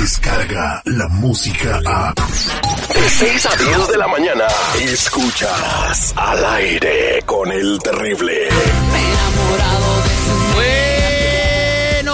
llega la música a... De 6 a 10 de la mañana, escuchas al aire con el terrible.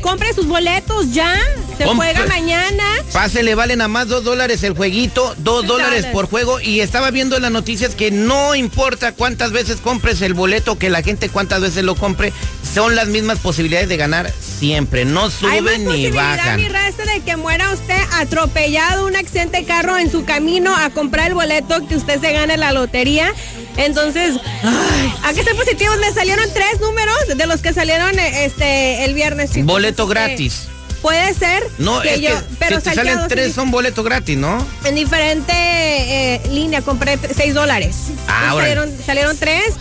compre sus boletos ya. Se Compre- juega mañana. Pase, le valen a más dos dólares el jueguito, dos dólares por juego. Y estaba viendo en las noticias que no importa cuántas veces compres el boleto, que la gente cuántas veces lo compre, son las mismas posibilidades de ganar siempre. No Hay más suben ni posibilidad, bajan. mi raza, de que muera usted atropellado un accidente de carro en su camino a comprar el boleto que usted se gane la lotería. Entonces, ay, hay que ser positivos. Me salieron tres números de los que salieron eh, este el viernes. chicos. Boleto gratis. Puede ser. No, que es yo, que pero si te salen tres son boleto gratis, ¿no? En diferente eh, línea compré seis dólares. Ah, órale. salieron, salieron tres.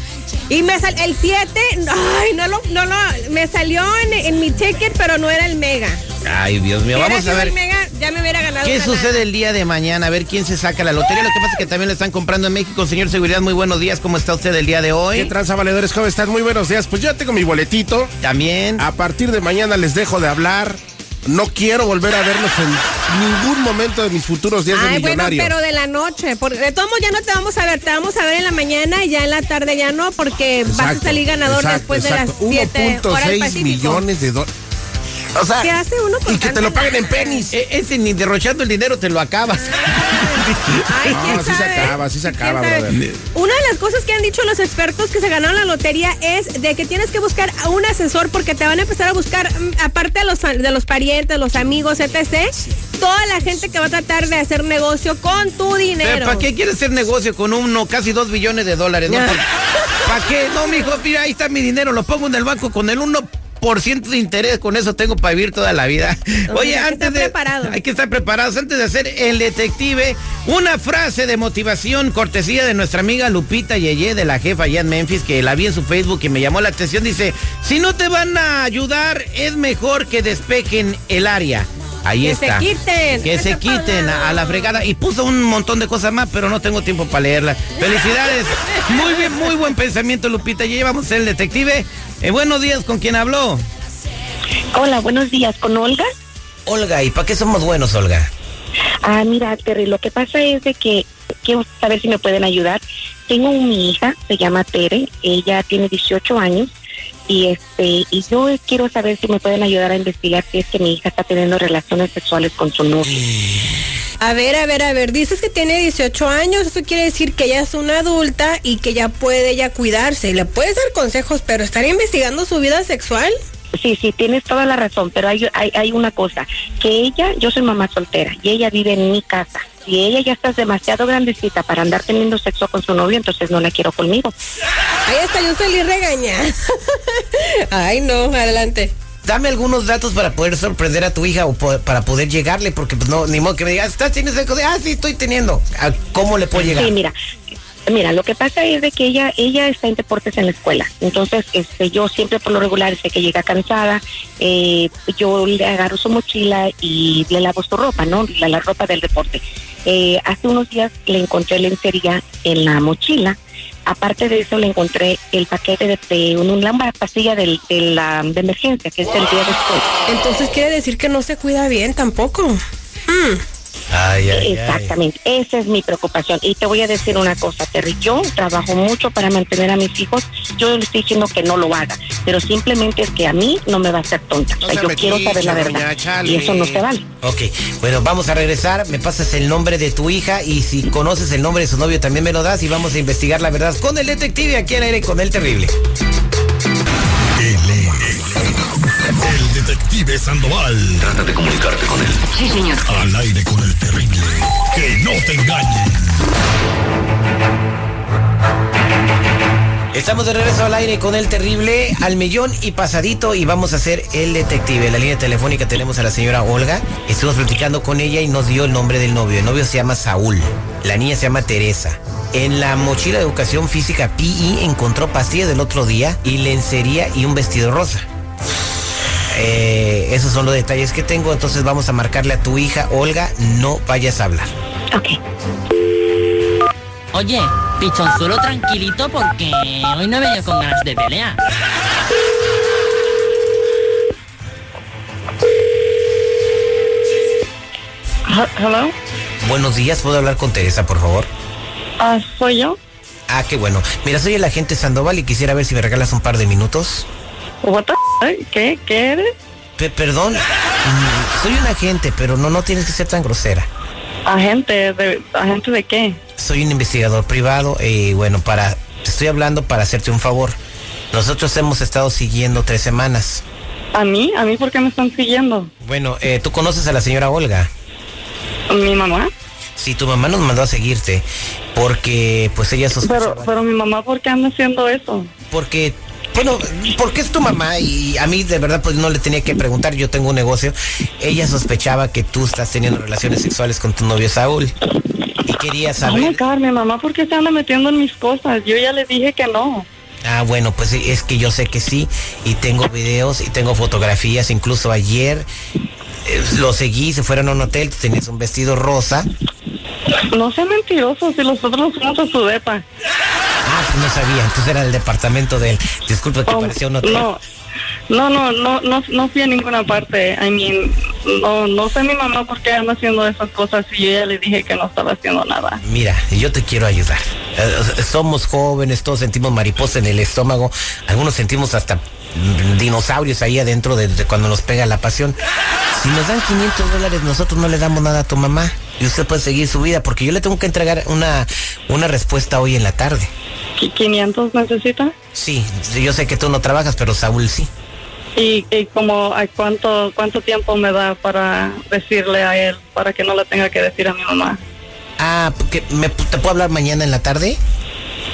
Y me sal, el 7, ay, no lo, no lo, me salió en, en mi ticket, pero no era el mega. Ay, Dios mío, vamos a ver. Ya me hubiera ganado. ¿Qué sucede el día de mañana? A ver quién se saca la lotería. Lo que pasa es que también le están comprando en México. Señor Seguridad, muy buenos días. ¿Cómo está usted el día de ¿Qué hoy? tranza, valedores? ¿Cómo están? Muy buenos días. Pues yo ya tengo mi boletito. También. A partir de mañana les dejo de hablar. No quiero volver a verlos en ningún momento de mis futuros días de Ay, bueno, millonario. pero de la noche. Porque de todos modos ya no te vamos a ver, te vamos a ver en la mañana y ya en la tarde ya no, porque vas a Exacto, salir ganador exacto, después exacto. de las 7 horas 1.6 Pacífico. millones de dólares. O sea, ¿Qué hace uno con y que te lo paguen en penis. E- ese ni derrochando el dinero te lo acabas. Ay, ¿quién No, sí se acaba, sí se ¿Quién acaba, brother. Una de las cosas que han dicho los expertos que se ganaron la lotería es de que tienes que buscar a un asesor porque te van a empezar a buscar, mm, aparte de los, de los parientes, los amigos, etc., toda la gente que va a tratar de hacer negocio con tu dinero. ¿Para qué quieres hacer negocio con uno, casi dos billones de dólares? ¿Para qué? No, mijo, mira, ahí está mi dinero, lo pongo en el banco con el 1% de interés, con eso tengo para vivir toda la vida. Oye, hay antes estar de... preparados. Hay que estar preparados. Antes de hacer el detective, una frase de motivación, cortesía de nuestra amiga Lupita Yeye, de la jefa allá en Memphis, que la vi en su Facebook y me llamó la atención. Dice, si no te van a ayudar, es mejor que despejen el área. Ahí Que está. se quiten. Que se quiten a la fregada. Y puso un montón de cosas más, pero no tengo tiempo para leerlas. Felicidades. Muy bien, muy buen pensamiento, Lupita. Ya llevamos el detective. Eh, buenos días, ¿con quién habló? Hola, buenos días, ¿con Olga? Olga, ¿y para qué somos buenos, Olga? Ah, mira, Terry, lo que pasa es de que quiero saber si me pueden ayudar. Tengo una hija, se llama Tere, ella tiene 18 años y este y yo quiero saber si me pueden ayudar a investigar si es que mi hija está teniendo relaciones sexuales con su novio. A ver, a ver, a ver, dices que tiene 18 años, eso quiere decir que ella es una adulta y que ya puede ya cuidarse. Le puedes dar consejos, pero estar investigando su vida sexual. Sí, sí, tienes toda la razón, pero hay, hay, hay una cosa, que ella, yo soy mamá soltera y ella vive en mi casa. Si ella ya está demasiado grandecita para andar teniendo sexo con su novio, entonces no la quiero conmigo. Ahí está, yo salí regañada. Ay, no, adelante. Dame algunos datos para poder sorprender a tu hija o po- para poder llegarle, porque pues no, ni modo que me digas, ¿estás teniendo sexo? Ah, sí, estoy teniendo. ¿A ¿Cómo le puedo llegar? Sí, mira, mira, lo que pasa es de que ella ella está en deportes en la escuela, entonces este yo siempre por lo regular sé que llega cansada, eh, yo le agarro su mochila y le lavo su ropa, ¿no? La, la ropa del deporte. Eh, hace unos días le encontré lencería en la mochila. Aparte de eso, le encontré el paquete de, de un- una pastilla de, la, de emergencia, que es el día después. Entonces quiere decir que no se cuida bien tampoco. Hmm. Ay, ay, ay. Exactamente, esa es mi preocupación. Y te voy a decir una cosa, Terry, yo trabajo mucho para mantener a mis hijos, yo le estoy diciendo que no lo haga, pero simplemente es que a mí no me va a hacer tonta. No o sea, yo quiero saber la verdad. Chale. Y eso no se vale. Ok, bueno, vamos a regresar. Me pasas el nombre de tu hija y si conoces el nombre de su novio también me lo das y vamos a investigar la verdad con el detective aquí al aire con el terrible. Detective Sandoval. Trata de comunicarte con él. Sí, señor. Al aire con el terrible. Que no te engañen. Estamos de regreso al aire con el terrible al millón y pasadito y vamos a hacer el detective. En la línea telefónica tenemos a la señora Olga. Estuvimos platicando con ella y nos dio el nombre del novio. El novio se llama Saúl. La niña se llama Teresa. En la mochila de educación física PI encontró pastillas del otro día y lencería y un vestido rosa. Eh, esos son los detalles que tengo, entonces vamos a marcarle a tu hija, Olga, no vayas a hablar. Ok. Oye, pichonzuelo tranquilito porque hoy no he venido con ganas de pelear. Hello. Buenos días, ¿puedo hablar con Teresa, por favor? Ah, soy yo. Ah, qué bueno. Mira, soy el agente Sandoval y quisiera ver si me regalas un par de minutos. What the ¿Qué? ¿Qué eres? Pe- perdón, mm, soy un agente, pero no, no tienes que ser tan grosera. Agente de agente de qué? Soy un investigador privado y bueno, para te estoy hablando para hacerte un favor. Nosotros hemos estado siguiendo tres semanas. A mí, a mí, ¿por qué me están siguiendo? Bueno, eh, tú conoces a la señora Olga. Mi mamá. Sí, tu mamá nos mandó a seguirte porque pues ella Pero, sospechaba. pero mi mamá, ¿por qué anda haciendo eso? Porque, bueno, porque es tu mamá y a mí de verdad pues no le tenía que preguntar, yo tengo un negocio. Ella sospechaba que tú estás teniendo relaciones sexuales con tu novio Saúl y quería saber. God, mi mamá, ¿por qué se anda metiendo en mis cosas? Yo ya le dije que no. Ah, bueno, pues es que yo sé que sí y tengo videos y tengo fotografías, incluso ayer eh, lo seguí, se fueron a un hotel, tú tenías un vestido rosa. No sea mentiroso, si nosotros fuimos a su depa. Ah, no sabía, entonces era el departamento de él. Disculpa que Oh, parecía un hotel. no, no, no, no, no, no fui a ninguna parte. I mean, no, no sé mi mamá por qué anda haciendo esas cosas y yo ya le dije que no estaba haciendo nada. Mira, yo te quiero ayudar. Eh, Somos jóvenes, todos sentimos mariposa en el estómago, algunos sentimos hasta dinosaurios ahí adentro de, de cuando nos pega la pasión. Si nos dan 500 dólares, nosotros no le damos nada a tu mamá y usted puede seguir su vida porque yo le tengo que entregar una, una respuesta hoy en la tarde. ¿Qui- ¿500 necesita? Sí, yo sé que tú no trabajas, pero Saúl sí. ¿Y, y como a cuánto, cuánto tiempo me da para decirle a él, para que no le tenga que decir a mi mamá? Ah, porque me, ¿te puedo hablar mañana en la tarde?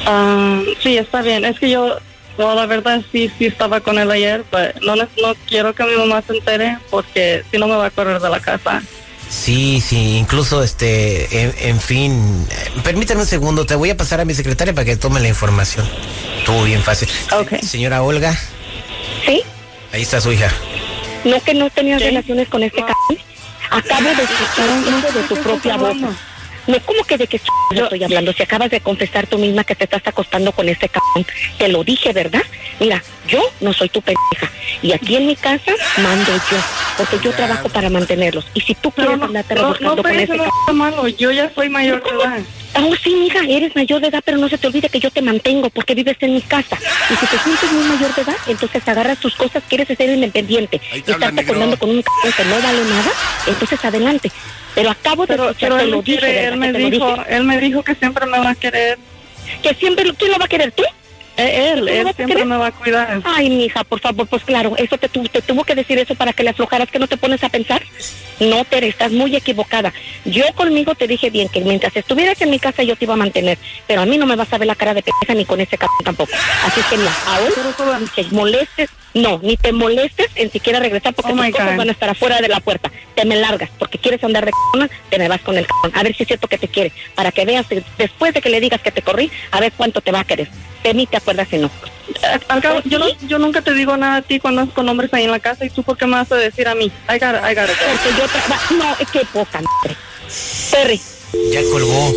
Ah, sí, está bien. Es que yo, no, la verdad sí, sí estaba con él ayer, pero no, ne- no quiero que mi mamá se entere porque si no me va a correr de la casa. Sí, sí, incluso este, en, en fin, permítame un segundo, te voy a pasar a mi secretaria para que tome la información. Estuvo bien fácil. Ok. Señora Olga, ¿Sí? ahí está su hija. ¿No que no tenías ¿Qué? relaciones con este cabrón? Acabo de escuchar eso de tu propia voz. No, ¿cómo que de qué ch- estoy hablando? Si acabas de confesar tú misma que te estás acostando con este cabrón. Te lo dije, ¿verdad? Mira, yo no soy tu pendeja. Y aquí en mi casa mando yo. Porque yo trabajo para mantenerlos. Y si tú quieres no, andarte no, rebuscando no, con pero este eso no malo. Yo ya soy mayor de edad. Oh, sí, mija, eres mayor de edad, pero no se te olvide que yo te mantengo porque vives en mi casa. Y si te sientes muy mayor de edad, entonces agarras tus cosas, quieres ser independiente y te habla, estás negro. acordando con un c que no vale nada, entonces adelante. Pero acabo de Pero, escuchar, pero te él lo dije, quiere, ¿verdad él me dijo, dije? él me dijo que siempre me va a querer. Que siempre, ¿quién lo va a querer tú? Eh, Él, ¿Tú lo él vas a siempre me va a cuidar. Ay, mija, por favor, pues claro, eso te, tu- te tuvo que decir eso para que le aflojaras que no te pones a pensar. No, Tere, estás muy equivocada. Yo conmigo te dije bien que mientras estuvieras en mi casa yo te iba a mantener, pero a mí no me vas a ver la cara de pendeja ni con ese cabrón tampoco. Así que mira, ahora te molestes, no, ni te molestes en siquiera regresar porque Oh tus cosas van a estar afuera de la puerta. Te me largas porque quieres andar de cabrona, te me vas con el cabrón. A ver si es cierto que te quiere, para que veas que después de que le digas que te corrí, a ver cuánto te va a querer. De mí te acuerdas si no. Eh, Al cabo, yo, no, yo nunca te digo nada a ti cuando andas con hombres ahí en la casa y tú por qué me vas a decir a mí. I got it, I got it. Porque yo trabajo. No, es que poca madre. Terry. Ya colgó.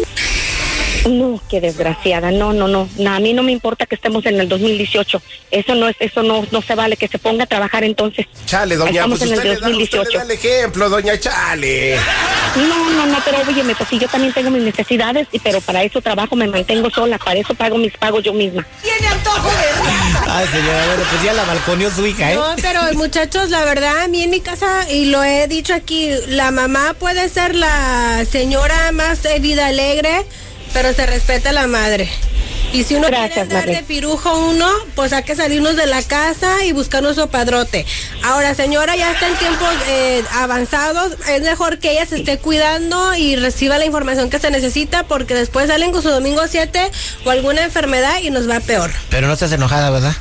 No, qué desgraciada. No, no, no. No, a mí no me importa que estemos en el 2018. Eso no es, eso no, no se vale. Que se ponga a trabajar entonces. Chale, doña, Estamos pues en usted el le, da, usted le 2018. da el ejemplo, doña Chale. No, no, no, pero óyeme, pues sí, yo también tengo mis necesidades, y pero para eso trabajo, me mantengo sola, para eso pago mis pagos yo misma. Ay, señora, bueno, pues ya la balconeó su hija, ¿eh? No, pero muchachos, la verdad, a mí en mi casa, y lo he dicho aquí, la mamá puede ser la señora más eh, vida alegre, pero se respeta a la madre. Y si uno quiere andar madre. de pirujo uno, pues hay que salirnos de la casa y buscar nuestro padrote. Ahora, señora, ya está en tiempos eh, avanzados, es mejor que ella se esté cuidando y reciba la información que se necesita, porque después salen con su domingo 7 o alguna enfermedad y nos va peor. Pero no estás enojada, ¿verdad?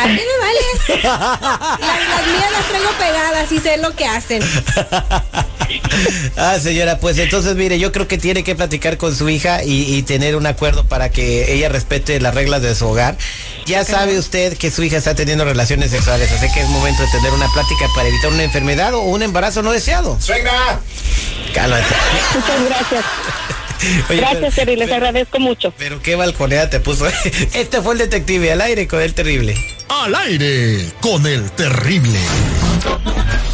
¿A qué me vale? las, las mías las traigo pegadas y sé lo que hacen. ah, señora, pues entonces mire, yo creo que tiene que platicar con su hija y, y tener un acuerdo para que ella respete las reglas de su hogar. Ya sabe usted que su hija está teniendo relaciones sexuales, así que es momento de tener una plática para evitar una enfermedad o un embarazo no deseado. ¡Suegra! Cálmate. Muchas gracias. Oye, Gracias, pero- Terry, les pero- agradezco mucho. Pero qué balconeada te puso. Este fue el detective al aire con el terrible. Al aire con el terrible.